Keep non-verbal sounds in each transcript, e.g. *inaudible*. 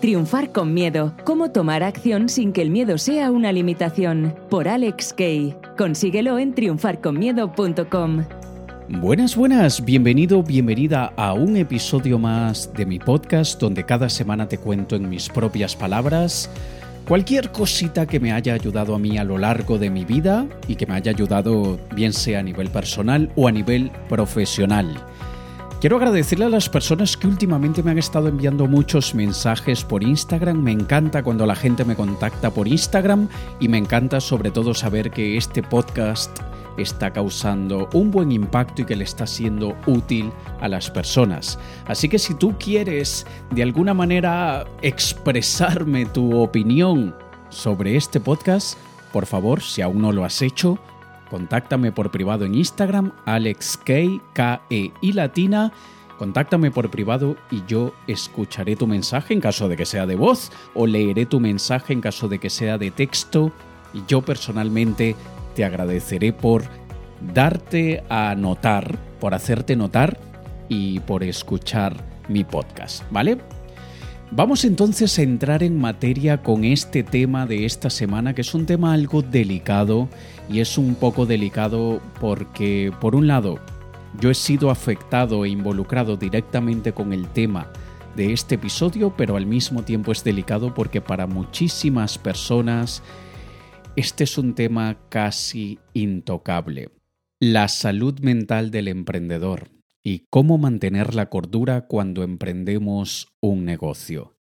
Triunfar con miedo. Cómo tomar acción sin que el miedo sea una limitación. Por Alex Kay. Consíguelo en triunfarconmiedo.com. Buenas, buenas, bienvenido, bienvenida a un episodio más de mi podcast donde cada semana te cuento en mis propias palabras cualquier cosita que me haya ayudado a mí a lo largo de mi vida y que me haya ayudado bien sea a nivel personal o a nivel profesional. Quiero agradecerle a las personas que últimamente me han estado enviando muchos mensajes por Instagram. Me encanta cuando la gente me contacta por Instagram y me encanta sobre todo saber que este podcast está causando un buen impacto y que le está siendo útil a las personas. Así que si tú quieres de alguna manera expresarme tu opinión sobre este podcast, por favor, si aún no lo has hecho, Contáctame por privado en Instagram, AlexK, K-E y latina. Contáctame por privado y yo escucharé tu mensaje en caso de que sea de voz o leeré tu mensaje en caso de que sea de texto y yo personalmente te agradeceré por darte a notar, por hacerte notar y por escuchar mi podcast, ¿vale? Vamos entonces a entrar en materia con este tema de esta semana, que es un tema algo delicado y es un poco delicado porque, por un lado, yo he sido afectado e involucrado directamente con el tema de este episodio, pero al mismo tiempo es delicado porque para muchísimas personas este es un tema casi intocable. La salud mental del emprendedor y cómo mantener la cordura cuando emprendemos un negocio.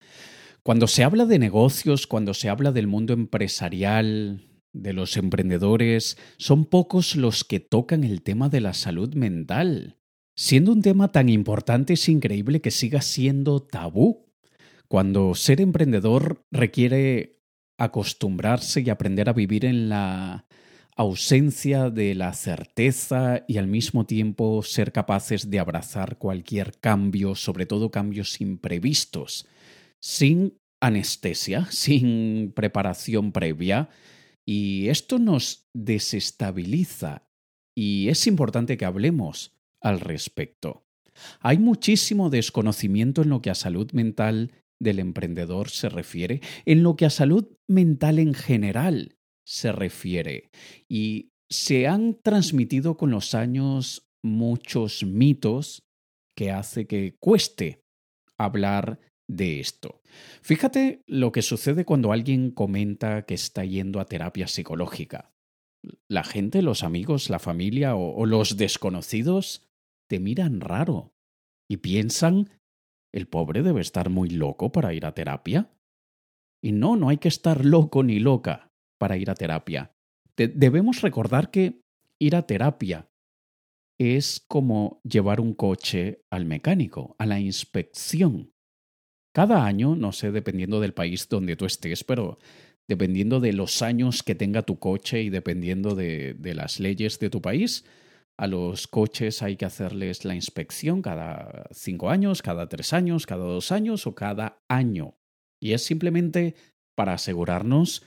Cuando se habla de negocios, cuando se habla del mundo empresarial, de los emprendedores, son pocos los que tocan el tema de la salud mental. Siendo un tema tan importante es increíble que siga siendo tabú. Cuando ser emprendedor requiere acostumbrarse y aprender a vivir en la ausencia de la certeza y al mismo tiempo ser capaces de abrazar cualquier cambio, sobre todo cambios imprevistos, sin anestesia, sin preparación previa, y esto nos desestabiliza y es importante que hablemos al respecto. Hay muchísimo desconocimiento en lo que a salud mental del emprendedor se refiere, en lo que a salud mental en general se refiere. Y se han transmitido con los años muchos mitos que hace que cueste hablar de esto. Fíjate lo que sucede cuando alguien comenta que está yendo a terapia psicológica. La gente, los amigos, la familia o, o los desconocidos te miran raro y piensan, el pobre debe estar muy loco para ir a terapia. Y no, no hay que estar loco ni loca para ir a terapia. debemos recordar que ir a terapia es como llevar un coche al mecánico, a la inspección. Cada año, no sé, dependiendo del país donde tú estés, pero dependiendo de los años que tenga tu coche y dependiendo de, de las leyes de tu país, a los coches hay que hacerles la inspección cada cinco años, cada tres años, cada dos años o cada año. Y es simplemente para asegurarnos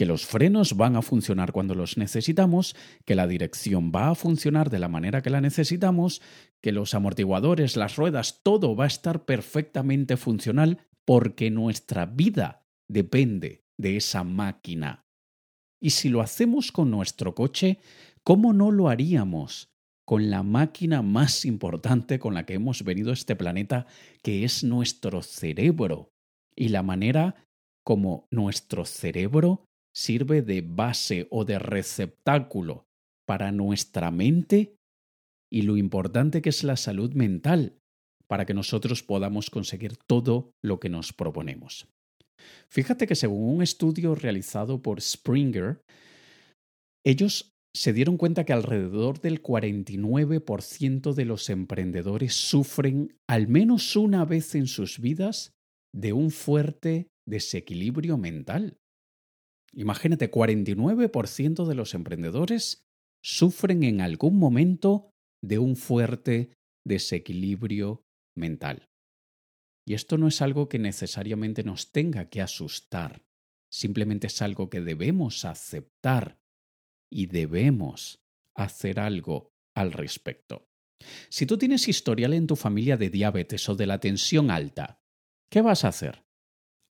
que los frenos van a funcionar cuando los necesitamos, que la dirección va a funcionar de la manera que la necesitamos, que los amortiguadores, las ruedas, todo va a estar perfectamente funcional porque nuestra vida depende de esa máquina. Y si lo hacemos con nuestro coche, ¿cómo no lo haríamos con la máquina más importante con la que hemos venido a este planeta, que es nuestro cerebro? Y la manera como nuestro cerebro sirve de base o de receptáculo para nuestra mente y lo importante que es la salud mental para que nosotros podamos conseguir todo lo que nos proponemos. Fíjate que según un estudio realizado por Springer, ellos se dieron cuenta que alrededor del 49% de los emprendedores sufren al menos una vez en sus vidas de un fuerte desequilibrio mental. Imagínate, 49% de los emprendedores sufren en algún momento de un fuerte desequilibrio mental. Y esto no es algo que necesariamente nos tenga que asustar, simplemente es algo que debemos aceptar y debemos hacer algo al respecto. Si tú tienes historial en tu familia de diabetes o de la tensión alta, ¿qué vas a hacer?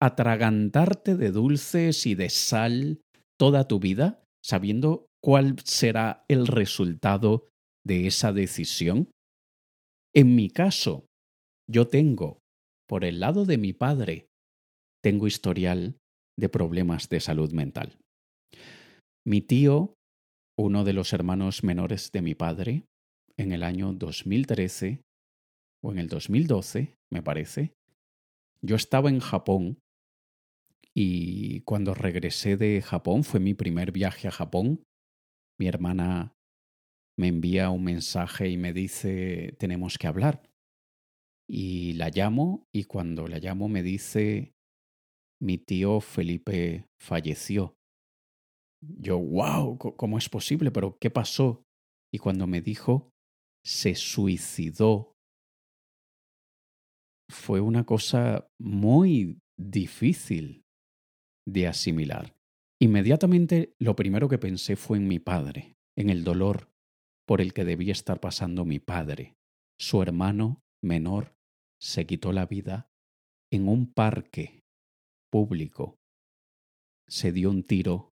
Atragantarte de dulces y de sal toda tu vida sabiendo cuál será el resultado de esa decisión? En mi caso, yo tengo, por el lado de mi padre, tengo historial de problemas de salud mental. Mi tío, uno de los hermanos menores de mi padre, en el año 2013 o en el 2012, me parece, yo estaba en Japón y cuando regresé de Japón, fue mi primer viaje a Japón, mi hermana me envía un mensaje y me dice, tenemos que hablar. Y la llamo y cuando la llamo me dice, mi tío Felipe falleció. Yo, wow, ¿cómo es posible? ¿Pero qué pasó? Y cuando me dijo, se suicidó, fue una cosa muy difícil de asimilar. Inmediatamente lo primero que pensé fue en mi padre, en el dolor por el que debía estar pasando mi padre. Su hermano menor se quitó la vida en un parque público. Se dio un tiro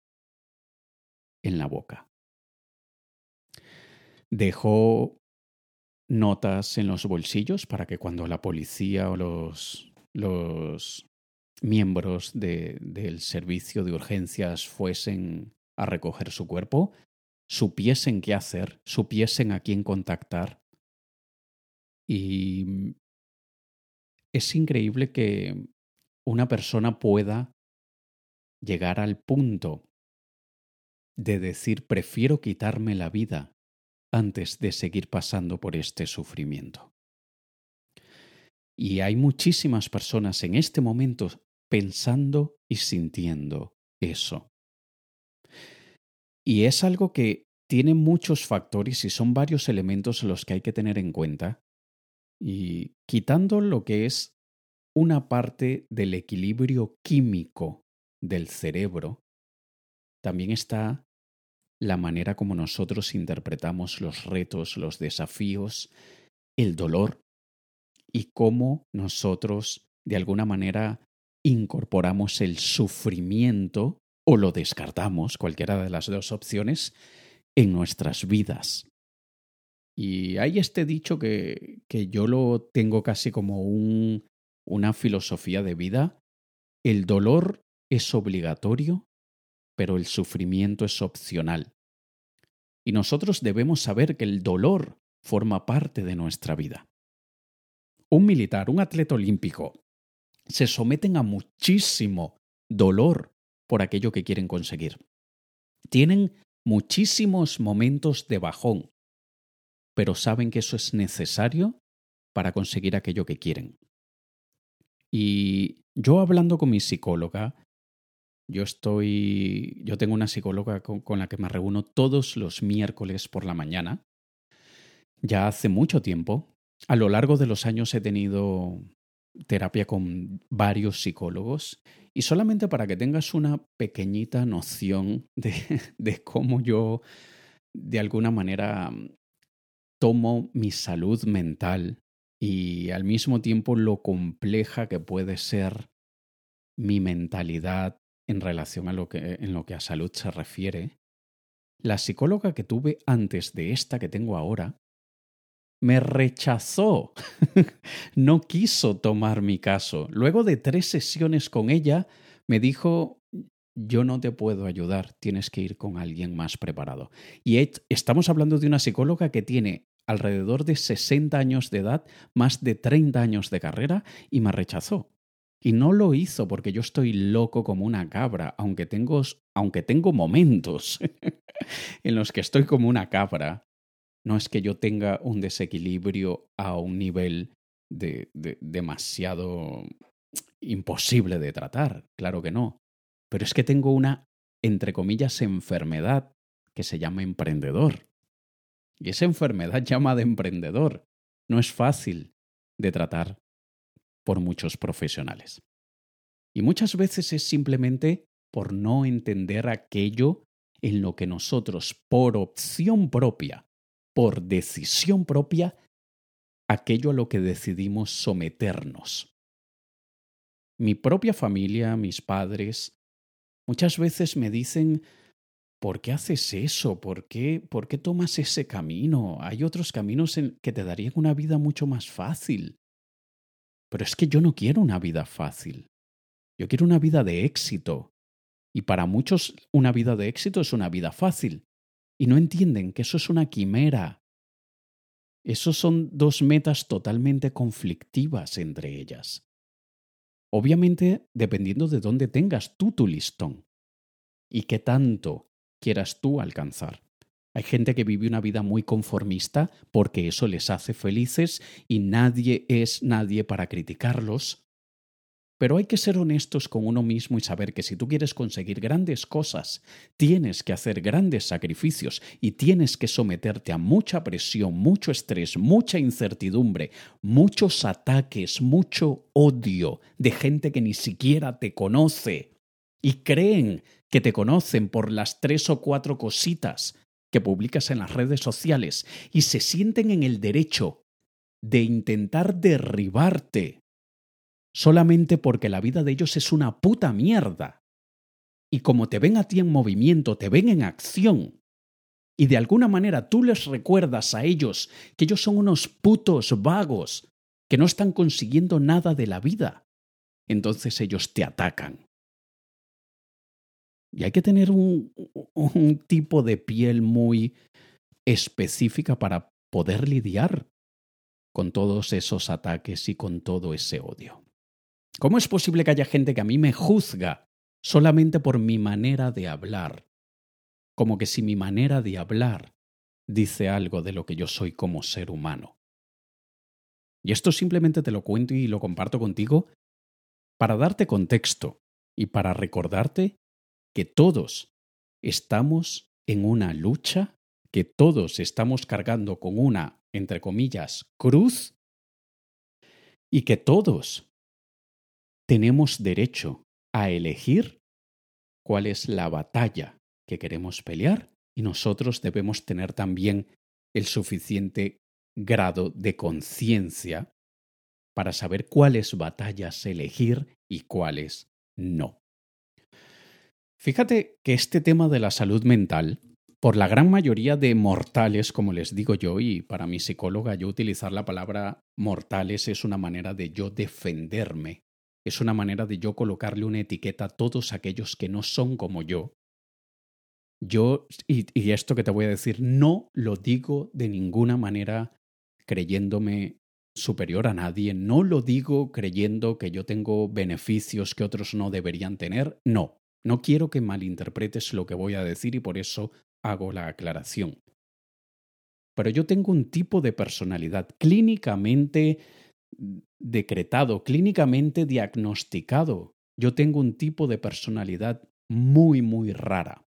en la boca. Dejó notas en los bolsillos para que cuando la policía o los, los miembros de, del servicio de urgencias fuesen a recoger su cuerpo, supiesen qué hacer, supiesen a quién contactar. Y es increíble que una persona pueda llegar al punto de decir prefiero quitarme la vida antes de seguir pasando por este sufrimiento. Y hay muchísimas personas en este momento pensando y sintiendo eso. Y es algo que tiene muchos factores y son varios elementos los que hay que tener en cuenta. Y quitando lo que es una parte del equilibrio químico del cerebro, también está la manera como nosotros interpretamos los retos, los desafíos, el dolor y cómo nosotros de alguna manera incorporamos el sufrimiento o lo descartamos, cualquiera de las dos opciones, en nuestras vidas. Y hay este dicho que, que yo lo tengo casi como un, una filosofía de vida. El dolor es obligatorio, pero el sufrimiento es opcional. Y nosotros debemos saber que el dolor forma parte de nuestra vida. Un militar, un atleta olímpico, se someten a muchísimo dolor por aquello que quieren conseguir. Tienen muchísimos momentos de bajón, pero saben que eso es necesario para conseguir aquello que quieren. Y yo hablando con mi psicóloga, yo estoy, yo tengo una psicóloga con, con, la que me reúno todos los miércoles por la mañana. Ya hace mucho tiempo. A lo largo de los años he tenido terapia con varios psicólogos y solamente para que tengas una pequeñita noción de, *laughs* de cómo yo de alguna manera tomo mi salud mental y al mismo tiempo lo compleja que puede ser mi mentalidad en relación a lo que, en lo que a salud se refiere, la psicóloga que tuve antes de esta que tengo ahora me rechazó. *laughs* no quiso tomar mi caso. Luego de tres sesiones con ella, me dijo, yo no te puedo ayudar, tienes que ir con alguien más preparado. Y estamos hablando de una psicóloga que tiene alrededor de 60 años de edad, más de 30 años de carrera, y me rechazó. Y no lo hizo porque yo estoy loco como una cabra, aunque tengo, aunque tengo momentos *laughs* en los que estoy como una cabra. No es que yo tenga un desequilibrio a un nivel de, de demasiado imposible de tratar, claro que no. Pero es que tengo una, entre comillas, enfermedad que se llama emprendedor. Y esa enfermedad *laughs* llamada emprendedor no es fácil de tratar por muchos profesionales. Y muchas veces es simplemente por no entender aquello en lo que nosotros, por opción propia, por decisión propia, aquello a lo que decidimos someternos. Mi propia familia, mis padres, muchas veces me dicen, ¿por qué haces eso? ¿Por qué, ¿Por qué tomas ese camino? Hay otros caminos en que te darían una vida mucho más fácil. Pero es que yo no quiero una vida fácil. Yo quiero una vida de éxito. Y para muchos una vida de éxito es una vida fácil. Y no entienden que eso es una quimera. Esos son dos metas totalmente conflictivas entre ellas. Obviamente, dependiendo de dónde tengas tú tu listón y qué tanto quieras tú alcanzar. Hay gente que vive una vida muy conformista porque eso les hace felices y nadie es nadie para criticarlos pero hay que ser honestos con uno mismo y saber que si tú quieres conseguir grandes cosas, tienes que hacer grandes sacrificios y tienes que someterte a mucha presión, mucho estrés, mucha incertidumbre, muchos ataques, mucho odio de gente que ni siquiera te conoce. Y creen que te conocen por las tres o cuatro cositas que publicas en las redes sociales y se sienten en el derecho de intentar derribarte solamente porque la vida de ellos es una puta mierda. Y como te ven a ti en movimiento, te ven en acción, y de alguna manera tú les recuerdas a ellos que ellos son unos putos vagos, que no están consiguiendo nada de la vida, entonces ellos te atacan. Y hay que tener un, un tipo de piel muy específica para poder lidiar con todos esos ataques y con todo ese odio. ¿Cómo es posible que haya gente que a mí me juzga solamente por mi manera de hablar? Como que si mi manera de hablar dice algo de lo que yo soy como ser humano. Y esto simplemente te lo cuento y lo comparto contigo para darte contexto y para recordarte que todos estamos en una lucha, que todos estamos cargando con una, entre comillas, cruz, y que todos tenemos derecho a elegir cuál es la batalla que queremos pelear y nosotros debemos tener también el suficiente grado de conciencia para saber cuáles batallas elegir y cuáles no. Fíjate que este tema de la salud mental, por la gran mayoría de mortales, como les digo yo, y para mi psicóloga yo utilizar la palabra mortales es una manera de yo defenderme es una manera de yo colocarle una etiqueta a todos aquellos que no son como yo. Yo, y, esto que te voy a decir, no lo digo de ninguna manera creyéndome superior a nadie, no lo digo creyendo que yo tengo beneficios que otros no deberían tener, no, no quiero que malinterpretes lo que voy a decir y por eso hago la aclaración. Pero yo tengo un tipo de personalidad clínicamente decretado, clínicamente diagnosticado. Yo tengo un tipo de personalidad muy, muy rara.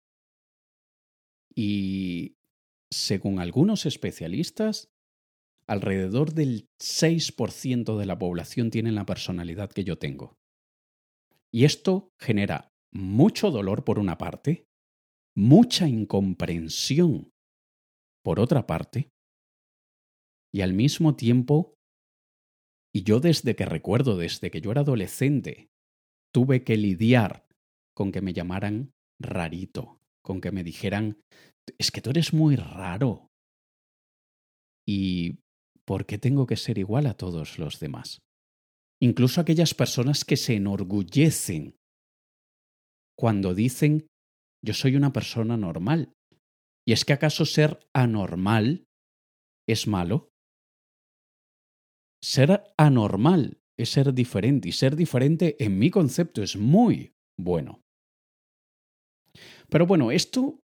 Y según algunos especialistas, alrededor del 6% de la población tiene la personalidad que yo tengo. Y esto genera mucho dolor por una parte, mucha incomprensión por otra parte, y al mismo tiempo y yo desde que recuerdo, desde que yo era adolescente, tuve que lidiar con que me llamaran rarito, con que me dijeran, es que tú eres muy raro. ¿Y por qué tengo que ser igual a todos los demás? Incluso aquellas personas que se enorgullecen cuando dicen, yo soy una persona normal. ¿Y es que acaso ser anormal es malo? Ser anormal es ser diferente y ser diferente en mi concepto es muy bueno. Pero bueno, esto,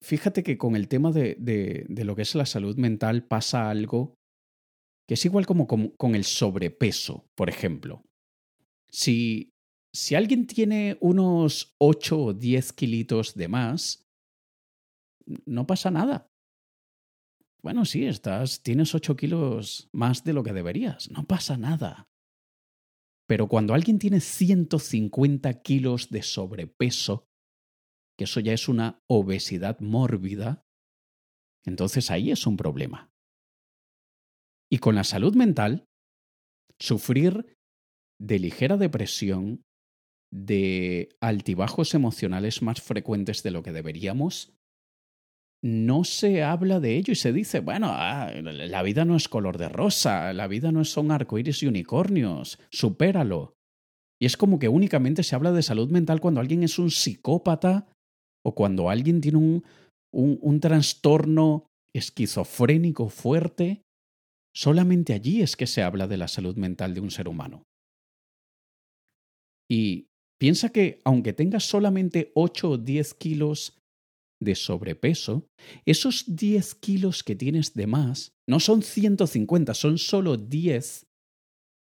fíjate que con el tema de, de, lo que es la salud mental pasa algo que es igual como con, el sobrepeso, por ejemplo. Si, si alguien tiene unos 8 o 10 kilitos de más, no pasa nada. Bueno, sí, estás, tienes 8 kilos más de lo que deberías, no pasa nada. Pero cuando alguien tiene 150 kilos de sobrepeso, que eso ya es una obesidad mórbida, entonces ahí es un problema. Y con la salud mental, sufrir de ligera depresión, de altibajos emocionales más frecuentes de lo que deberíamos, no se habla de ello y se dice, bueno, ah, la vida no es color de rosa, la vida no son arcoíris y unicornios, supéralo. Y es como que únicamente se habla de salud mental cuando alguien es un psicópata o cuando alguien tiene un, un, un trastorno esquizofrénico fuerte. Solamente allí es que se habla de la salud mental de un ser humano. Y piensa que aunque tengas solamente 8 o 10 kilos de sobrepeso, esos 10 kilos que tienes de más no son 150, son solo 10.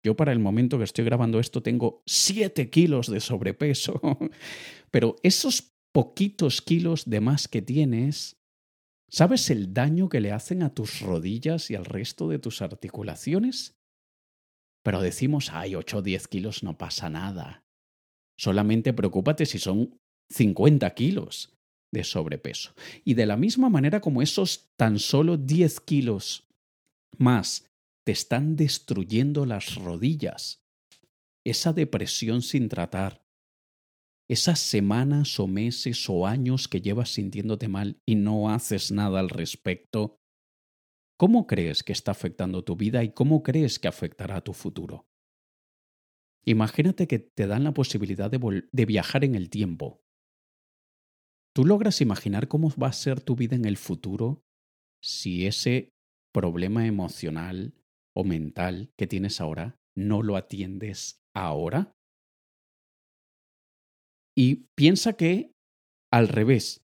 Yo para el momento que estoy grabando esto tengo 7 kilos de sobrepeso, *laughs* pero esos poquitos kilos de más que tienes, ¿sabes el daño que le hacen a tus rodillas y al resto de tus articulaciones? Pero decimos, ay, 8 o 10 kilos no pasa nada. Solamente preocúpate si son 50 kilos de sobrepeso. Y de la misma manera como esos tan solo 10 kilos más te están destruyendo las rodillas, esa depresión sin tratar, esas semanas o meses o años que llevas sintiéndote mal y no haces nada al respecto, ¿cómo crees que está afectando tu vida y cómo crees que afectará a tu futuro? Imagínate que te dan la posibilidad de, de viajar en el tiempo ¿Tú logras imaginar cómo va a ser tu vida en el futuro si ese problema emocional o mental que tienes ahora no lo atiendes ahora? Y piensa que, al revés,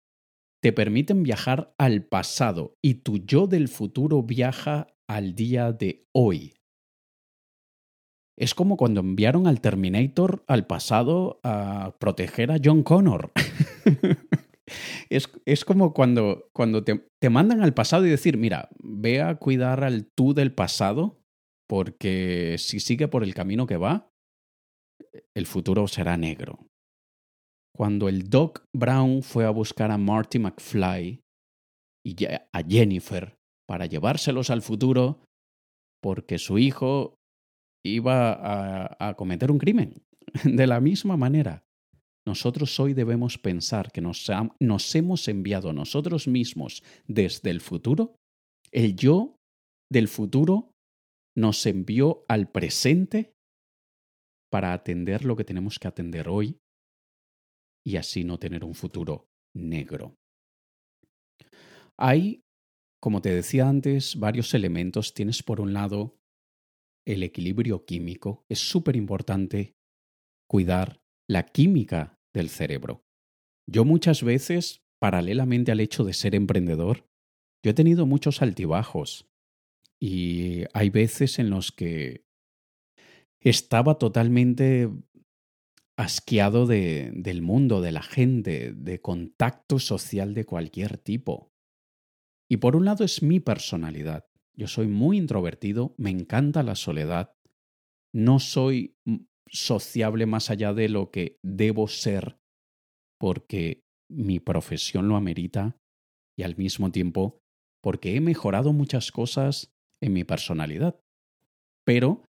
te permiten viajar al pasado y tu yo del futuro viaja al día de hoy. Es como cuando enviaron al Terminator al pasado a proteger a John Connor. *laughs* Es, es como cuando, cuando te, te mandan al pasado y decir, mira, ve a cuidar al tú del pasado, porque si sigue por el camino que va, el futuro será negro. Cuando el Doc Brown fue a buscar a Marty McFly y a Jennifer para llevárselos al futuro, porque su hijo iba a, a cometer un crimen. *laughs* De la misma manera, nosotros hoy debemos pensar que nos, nos hemos enviado nosotros mismos desde el futuro. El yo del futuro nos envió al presente para atender lo que tenemos que atender hoy y así no tener un futuro negro. Hay, como te decía antes, varios elementos. Tienes por un lado el equilibrio químico. Es súper importante cuidar la química del cerebro. Yo muchas veces, paralelamente al hecho de ser emprendedor, yo he tenido muchos altibajos y hay veces en los que estaba totalmente asqueado de, del mundo, de la gente, de contacto social de cualquier tipo. Y por un lado es mi personalidad. Yo soy muy introvertido, me encanta la soledad, no soy sociable más allá de lo que debo ser porque mi profesión lo amerita y al mismo tiempo porque he mejorado muchas cosas en mi personalidad. Pero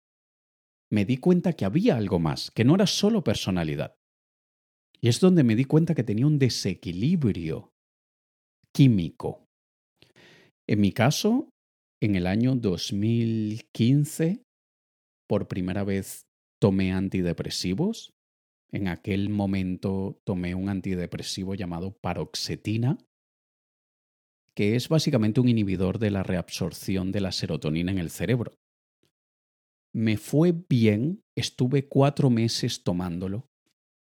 me di cuenta que había algo más, que no era solo personalidad. Y es donde me di cuenta que tenía un desequilibrio químico. En mi caso, en el año 2015, por primera vez tomé antidepresivos. En aquel momento tomé un antidepresivo llamado paroxetina, que es básicamente un inhibidor de la reabsorción de la serotonina en el cerebro. Me fue bien, estuve cuatro meses tomándolo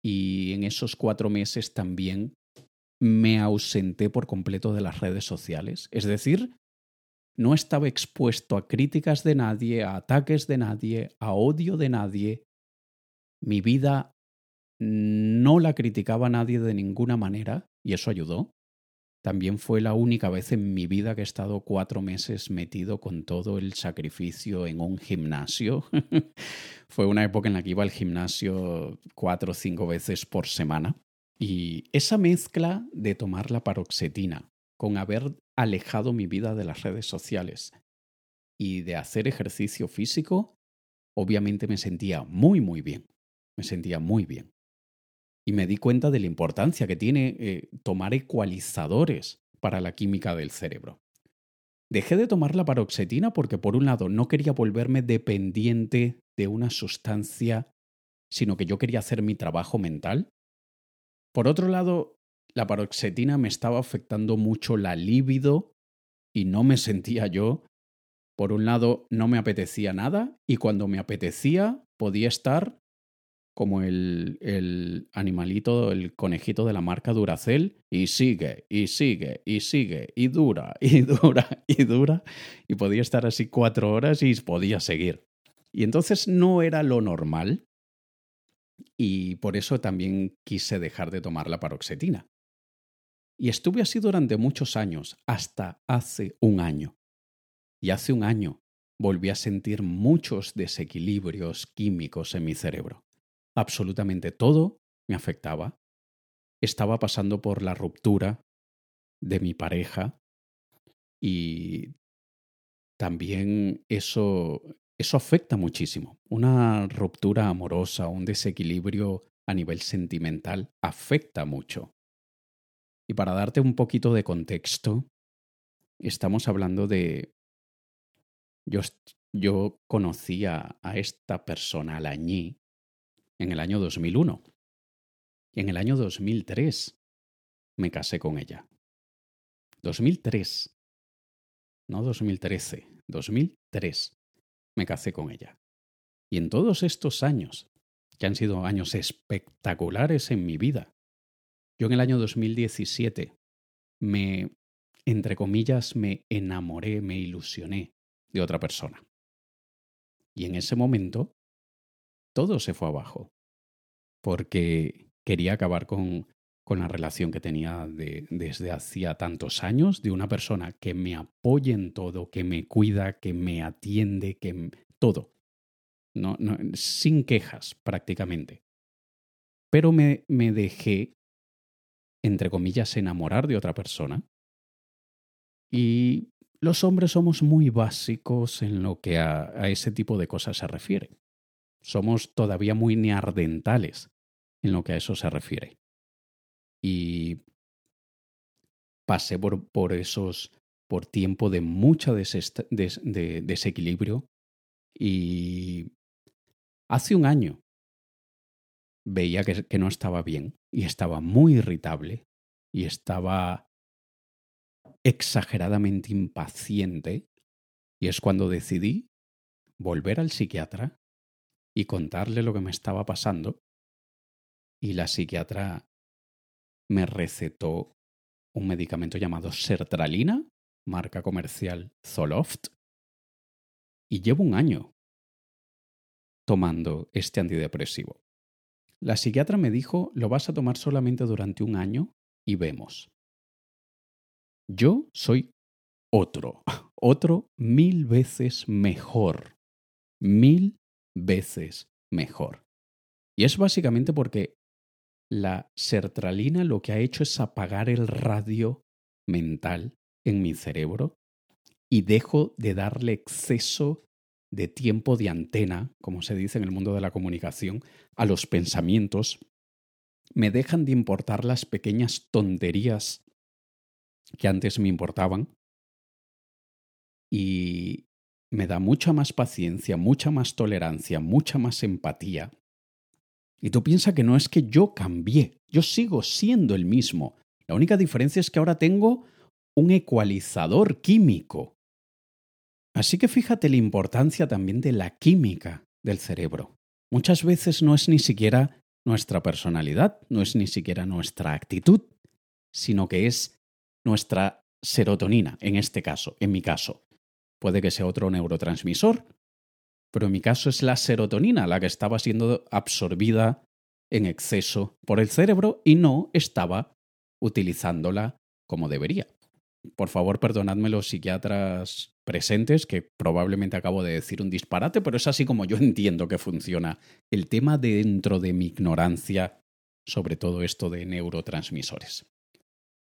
y en esos cuatro meses también me ausenté por completo de las redes sociales. Es decir, no estaba expuesto a críticas de nadie, a ataques de nadie, a odio de nadie. Mi vida no la criticaba nadie de ninguna manera y eso ayudó. También fue la única vez en mi vida que he estado cuatro meses metido con todo el sacrificio en un gimnasio. *laughs* fue una época en la que iba al gimnasio cuatro o cinco veces por semana. Y esa mezcla de tomar la paroxetina con haber alejado mi vida de las redes sociales y de hacer ejercicio físico obviamente me sentía muy, muy bien. Me sentía muy bien. Y me di cuenta de la importancia que tiene eh, tomar ecualizadores para la química del cerebro. Dejé de tomar la paroxetina porque, por un lado, no quería volverme dependiente de una sustancia, sino que yo quería hacer mi trabajo mental. Por otro lado, la paroxetina me estaba afectando mucho la libido y no me sentía yo. Por un lado, no me apetecía nada y cuando me apetecía podía estar como el, el, animalito, el conejito de la marca Duracell, y sigue, y sigue, y sigue, y dura, *laughs* y dura, y dura, y podía estar así cuatro horas y podía seguir. Y entonces no era lo normal, y por eso también quise dejar de tomar la paroxetina. Y estuve así durante muchos años, hasta hace un año. Y hace un año volví a sentir muchos desequilibrios químicos en mi cerebro. Absolutamente todo me afectaba. Estaba pasando por la ruptura de mi pareja y también eso, eso afecta muchísimo. Una ruptura amorosa, un desequilibrio a nivel sentimental afecta mucho. Y para darte un poquito de contexto, estamos hablando de... Yo, yo conocí a, esta persona, a la en el año 2001. Y en el año 2003 me casé con ella. 2003. No 2013. 2003 me casé con ella. Y en todos estos años, que han sido años espectaculares en mi vida, yo en el año 2017 me, entre comillas, me enamoré, me ilusioné de otra persona. Y en ese momento todo se fue abajo, porque quería acabar con, con la relación que tenía de, desde hacía tantos años, de una persona que me apoye en todo, que me cuida, que me atiende, que todo. No, no, sin quejas prácticamente. Pero me, me dejé entre comillas, enamorar de otra persona. Y los hombres somos muy básicos en lo que a, ese tipo de cosas se refiere. Somos todavía muy neardentales en lo que a eso se refiere. Y pasé por, por esos, por tiempo de mucho desequilibrio y hace un año veía que, no estaba bien y estaba muy irritable y estaba exageradamente impaciente y es cuando decidí volver al psiquiatra y contarle lo que me estaba pasando y la psiquiatra me recetó un medicamento llamado sertralina, marca comercial Zoloft, y llevo un año tomando este antidepresivo. La psiquiatra me dijo, lo vas a tomar solamente durante un año y vemos. Yo soy otro, *laughs* otro mil veces mejor, mil veces mejor. Y es básicamente porque la sertralina lo que ha hecho es apagar el radio mental en mi cerebro y dejo de darle exceso de tiempo de antena, como se dice en el mundo de la comunicación, a los pensamientos, me dejan de importar las pequeñas tonterías que antes me importaban y me da mucha más paciencia, mucha más tolerancia, mucha más empatía. Y tú piensas que no es que yo cambié, yo sigo siendo el mismo. La única diferencia es que ahora tengo un ecualizador químico Así que fíjate la importancia también de la química del cerebro. Muchas veces no es ni siquiera nuestra personalidad, no es ni siquiera nuestra actitud, sino que es nuestra serotonina, en este caso, en mi caso. Puede que sea otro neurotransmisor, pero en mi caso es la serotonina la que estaba siendo absorbida en exceso por el cerebro y no estaba utilizándola como debería. Por favor, perdonadme los psiquiatras presentes, que probablemente acabo de decir un disparate, pero es así como yo *laughs* entiendo que funciona el tema dentro de mi ignorancia sobre todo esto de neurotransmisores.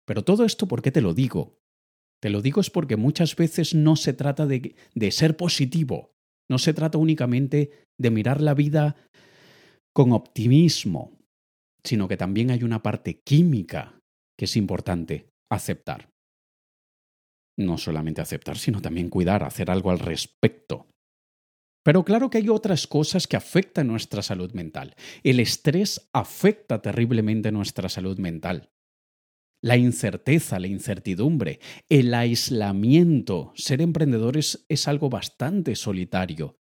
Pero todo esto, ¿por qué te lo digo? Te lo digo es porque muchas veces no se trata de, de ser positivo, No se trata únicamente de mirar la vida con optimismo, sino que también hay una parte química que es importante aceptar. No solamente aceptar, sino también cuidar, hacer algo al respecto. Pero claro que hay otras cosas que afectan nuestra salud mental. El estrés afecta terriblemente nuestra salud mental. La incerteza, la incertidumbre, el aislamiento. Ser emprendedores es algo bastante solitario.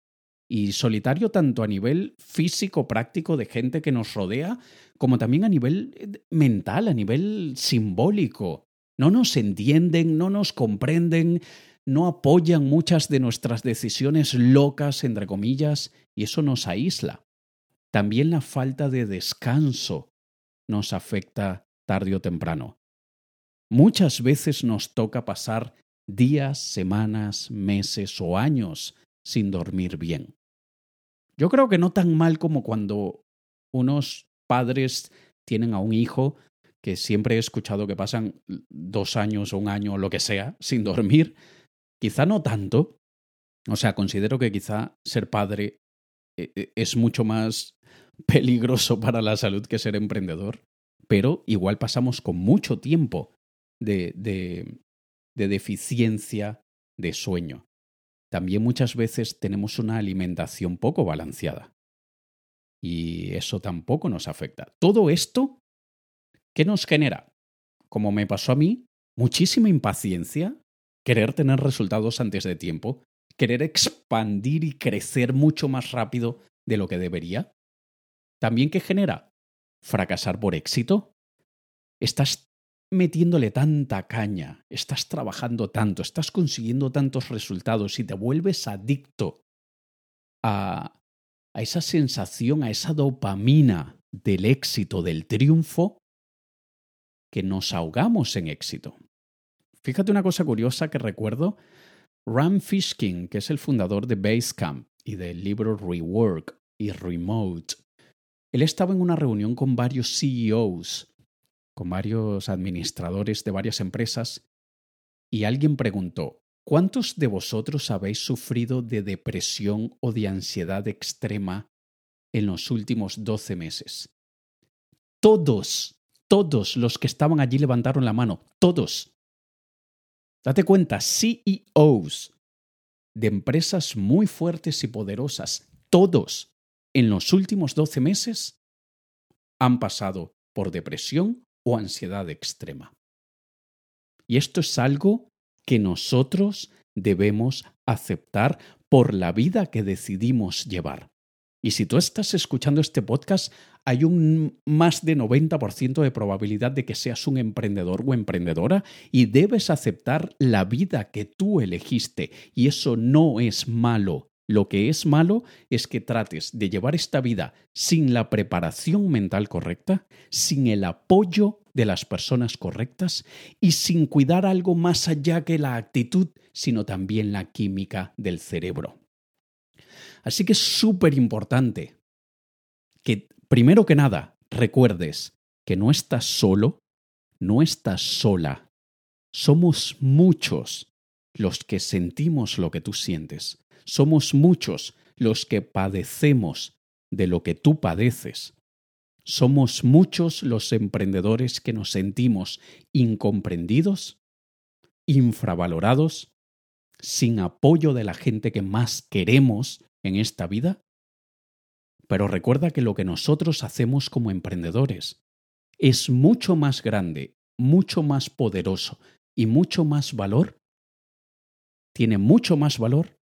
Y solitario tanto a nivel físico, práctico de gente que nos rodea, como también a nivel eh, mental, a nivel simbólico. No nos entienden, no nos comprenden, no apoyan muchas de nuestras decisiones locas, entre comillas, y eso nos aísla. También la falta de descanso nos afecta tarde o temprano. Muchas veces nos toca pasar días, semanas, meses o años sin dormir bien. Yo creo que no tan mal como cuando unos padres tienen a un hijo que siempre he escuchado que pasan dos años o un año o lo que sea sin dormir. Quizá no tanto. O sea, considero que quizá ser padre eh, eh, es mucho más *laughs* peligroso para la salud que ser emprendedor. Pero igual pasamos con mucho tiempo de, de, de deficiencia de sueño. También muchas veces tenemos una alimentación poco balanceada. Y eso tampoco nos afecta. Todo esto ¿Qué nos genera? Como me pasó a mí, muchísima impaciencia, querer tener resultados antes de tiempo, querer expandir y crecer mucho más rápido de lo que debería. También qué genera? Fracasar por éxito. Estás metiéndole tanta caña, estás trabajando tanto, estás consiguiendo tantos resultados y te vuelves adicto a, a esa sensación, a esa dopamina del éxito, del triunfo, que nos ahogamos en éxito. Fíjate una cosa curiosa que recuerdo. Ram Fishkin, que es el fundador de Basecamp y del libro Rework y Remote, él estaba en una reunión con varios CEOs, con varios administradores de varias empresas, y alguien preguntó, ¿cuántos de vosotros habéis sufrido de depresión o de ansiedad extrema en los últimos 12 meses? Todos todos los que estaban allí levantaron la mano, todos. Date cuenta, CEOs de empresas muy fuertes y poderosas, todos en los últimos 12 meses han pasado por depresión o ansiedad extrema. Y esto es algo que nosotros debemos aceptar por la vida que decidimos llevar. Y si tú estás escuchando este podcast, hay un más de 90% de probabilidad de que seas un emprendedor o emprendedora y debes aceptar la vida que tú elegiste. Y eso no es malo. Lo que es malo es que trates de llevar esta vida sin la preparación mental correcta, sin el apoyo de las personas correctas y sin cuidar algo más allá que la actitud, sino también la química del cerebro. Así que es súper importante que, primero que nada, recuerdes que no estás solo, no estás sola. Somos muchos los que sentimos lo que tú sientes. Somos muchos los que padecemos de lo que tú padeces. Somos muchos los emprendedores que nos sentimos incomprendidos, infravalorados, sin apoyo de la gente que más queremos en esta vida? Pero recuerda que lo que nosotros hacemos como emprendedores es mucho más grande, mucho más poderoso y mucho más valor, tiene mucho más valor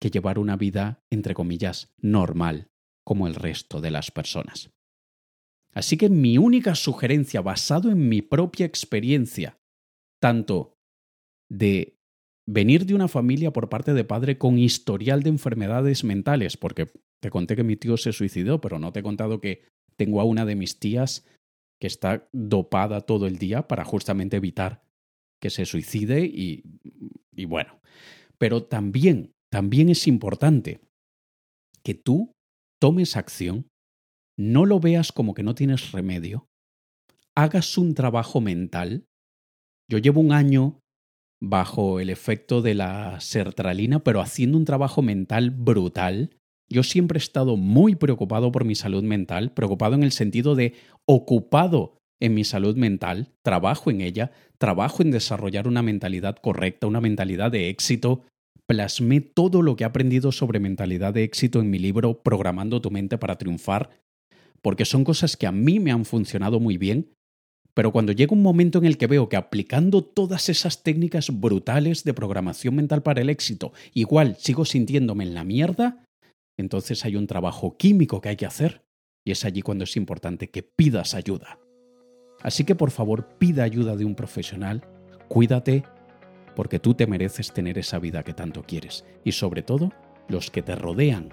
que llevar una vida, entre comillas, normal, como el resto de las personas. Así que mi única sugerencia, basado en mi propia experiencia, tanto de venir de una familia por parte de padre con historial de enfermedades mentales, porque te conté que mi tío se suicidó, pero no te he contado que tengo a una de mis tías que está dopada todo el día para justamente evitar que se suicide y, y bueno. Pero también, también es importante que tú tomes acción, no lo veas como que no tienes remedio, hagas un trabajo mental. Yo llevo un año bajo el efecto de la sertralina, pero haciendo un trabajo mental brutal. Yo siempre he estado muy preocupado por mi salud mental, preocupado en el sentido de ocupado en mi salud mental, trabajo en ella, trabajo en desarrollar una mentalidad correcta, una mentalidad de éxito. Plasmé todo lo que he aprendido sobre mentalidad de éxito en mi libro Programando tu mente para triunfar, porque son cosas que a mí me han funcionado muy bien, pero cuando llega un momento en el que veo que aplicando todas esas técnicas brutales de programación mental para el éxito, igual sigo sintiéndome en la mierda, entonces hay un trabajo químico que hay que hacer, y es allí cuando es importante que pidas ayuda. Así que por favor pida ayuda de un profesional, cuídate, porque tú te mereces tener esa vida que tanto quieres. Y sobre todo, los que te rodean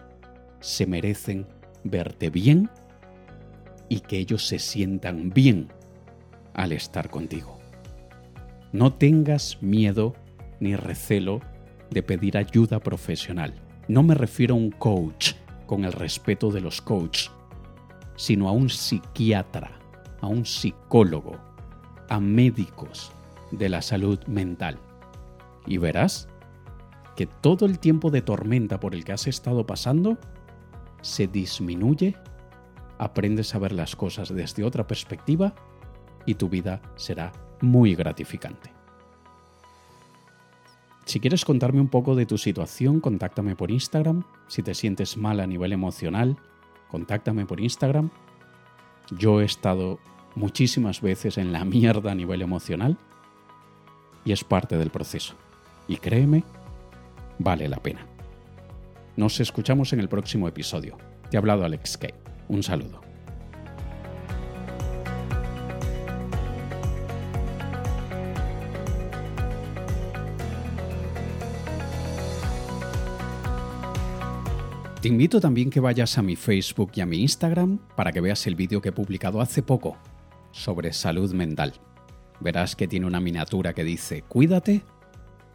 se merecen verte bien y que ellos se sientan bien al estar contigo. No tengas miedo ni recelo de pedir ayuda profesional. No me refiero a un coach con el respeto de los coaches, sino a un psiquiatra a un psicólogo, a médicos de la salud mental. Y verás que todo el tiempo de tormenta por el que has estado pasando se disminuye, aprendes a ver las cosas desde otra perspectiva y tu vida será muy gratificante. Si quieres contarme un poco de tu situación, contáctame por Instagram. Si te sientes mal a nivel emocional, contáctame por Instagram. Yo he estado muchísimas veces en la *laughs* mierda a nivel emocional y es parte del proceso. Y créeme, vale la pena. Nos escuchamos en el próximo episodio. Te ha hablado Alex Kay. Un saludo. Te invito también que vayas a mi Facebook y a mi Instagram para que veas el vídeo que he publicado hace poco sobre salud mental. Verás que tiene una miniatura que dice cuídate.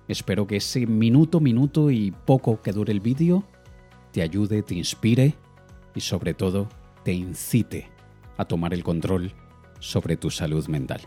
Espero que ese minuto, minuto y poco que dure el vídeo te ayude, te inspire y sobre todo te incite a tomar el control sobre tu salud mental.